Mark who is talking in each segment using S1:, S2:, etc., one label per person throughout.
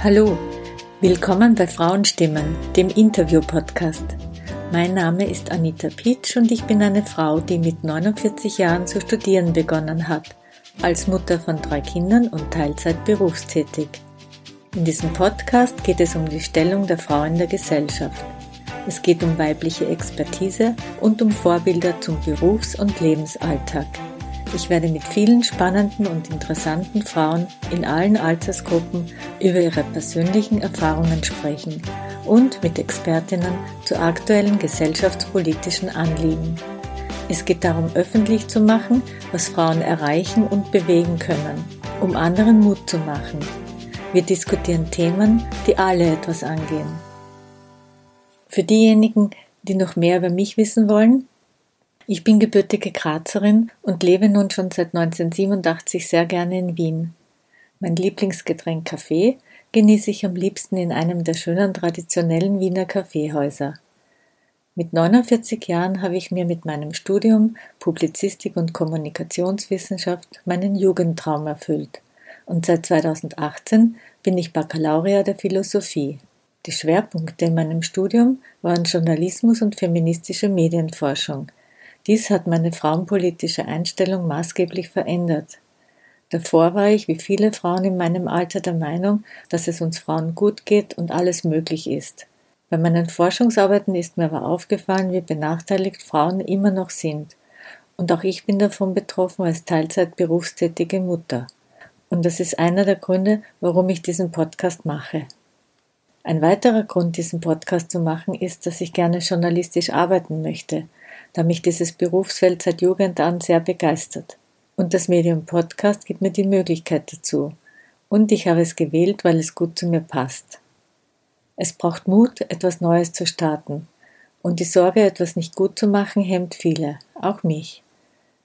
S1: Hallo, willkommen bei Frauenstimmen, dem Interview-Podcast. Mein Name ist Anita Pitsch und ich bin eine Frau, die mit 49 Jahren zu studieren begonnen hat, als Mutter von drei Kindern und Teilzeit berufstätig. In diesem Podcast geht es um die Stellung der Frau in der Gesellschaft. Es geht um weibliche Expertise und um Vorbilder zum Berufs- und Lebensalltag. Ich werde mit vielen spannenden und interessanten Frauen in allen Altersgruppen über ihre persönlichen Erfahrungen sprechen und mit Expertinnen zu aktuellen gesellschaftspolitischen Anliegen. Es geht darum, öffentlich zu machen, was Frauen erreichen und bewegen können, um anderen Mut zu machen. Wir diskutieren Themen, die alle etwas angehen. Für diejenigen, die noch mehr über mich wissen wollen, ich bin gebürtige Grazerin und lebe nun schon seit 1987 sehr gerne in Wien. Mein Lieblingsgetränk Kaffee genieße ich am liebsten in einem der schönen traditionellen Wiener Kaffeehäuser. Mit 49 Jahren habe ich mir mit meinem Studium Publizistik und Kommunikationswissenschaft meinen Jugendtraum erfüllt und seit 2018 bin ich Baccalaureat der Philosophie. Die Schwerpunkte in meinem Studium waren Journalismus und feministische Medienforschung. Dies hat meine frauenpolitische Einstellung maßgeblich verändert. Davor war ich, wie viele Frauen in meinem Alter, der Meinung, dass es uns Frauen gut geht und alles möglich ist. Bei meinen Forschungsarbeiten ist mir aber aufgefallen, wie benachteiligt Frauen immer noch sind. Und auch ich bin davon betroffen als Teilzeit berufstätige Mutter. Und das ist einer der Gründe, warum ich diesen Podcast mache. Ein weiterer Grund, diesen Podcast zu machen, ist, dass ich gerne journalistisch arbeiten möchte da mich dieses Berufsfeld seit Jugend an sehr begeistert. Und das Medium Podcast gibt mir die Möglichkeit dazu. Und ich habe es gewählt, weil es gut zu mir passt. Es braucht Mut, etwas Neues zu starten. Und die Sorge, etwas nicht gut zu machen, hemmt viele, auch mich.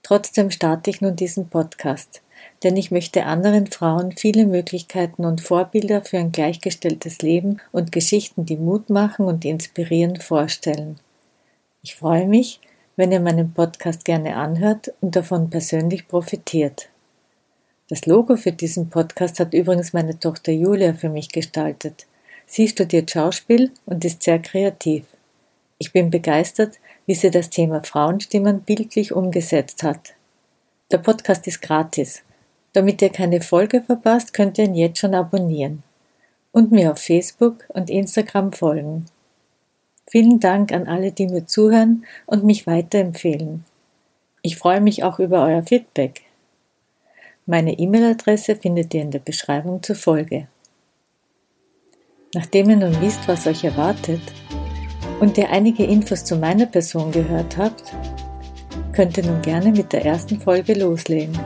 S1: Trotzdem starte ich nun diesen Podcast, denn ich möchte anderen Frauen viele Möglichkeiten und Vorbilder für ein gleichgestelltes Leben und Geschichten, die Mut machen und inspirieren, vorstellen. Ich freue mich, wenn ihr meinen Podcast gerne anhört und davon persönlich profitiert. Das Logo für diesen Podcast hat übrigens meine Tochter Julia für mich gestaltet. Sie studiert Schauspiel und ist sehr kreativ. Ich bin begeistert, wie sie das Thema Frauenstimmen bildlich umgesetzt hat. Der Podcast ist gratis. Damit ihr keine Folge verpasst, könnt ihr ihn jetzt schon abonnieren und mir auf Facebook und Instagram folgen. Vielen Dank an alle, die mir zuhören und mich weiterempfehlen. Ich freue mich auch über euer Feedback. Meine E-Mail-Adresse findet ihr in der Beschreibung zur Folge. Nachdem ihr nun wisst, was euch erwartet und ihr einige Infos zu meiner Person gehört habt, könnt ihr nun gerne mit der ersten Folge loslegen.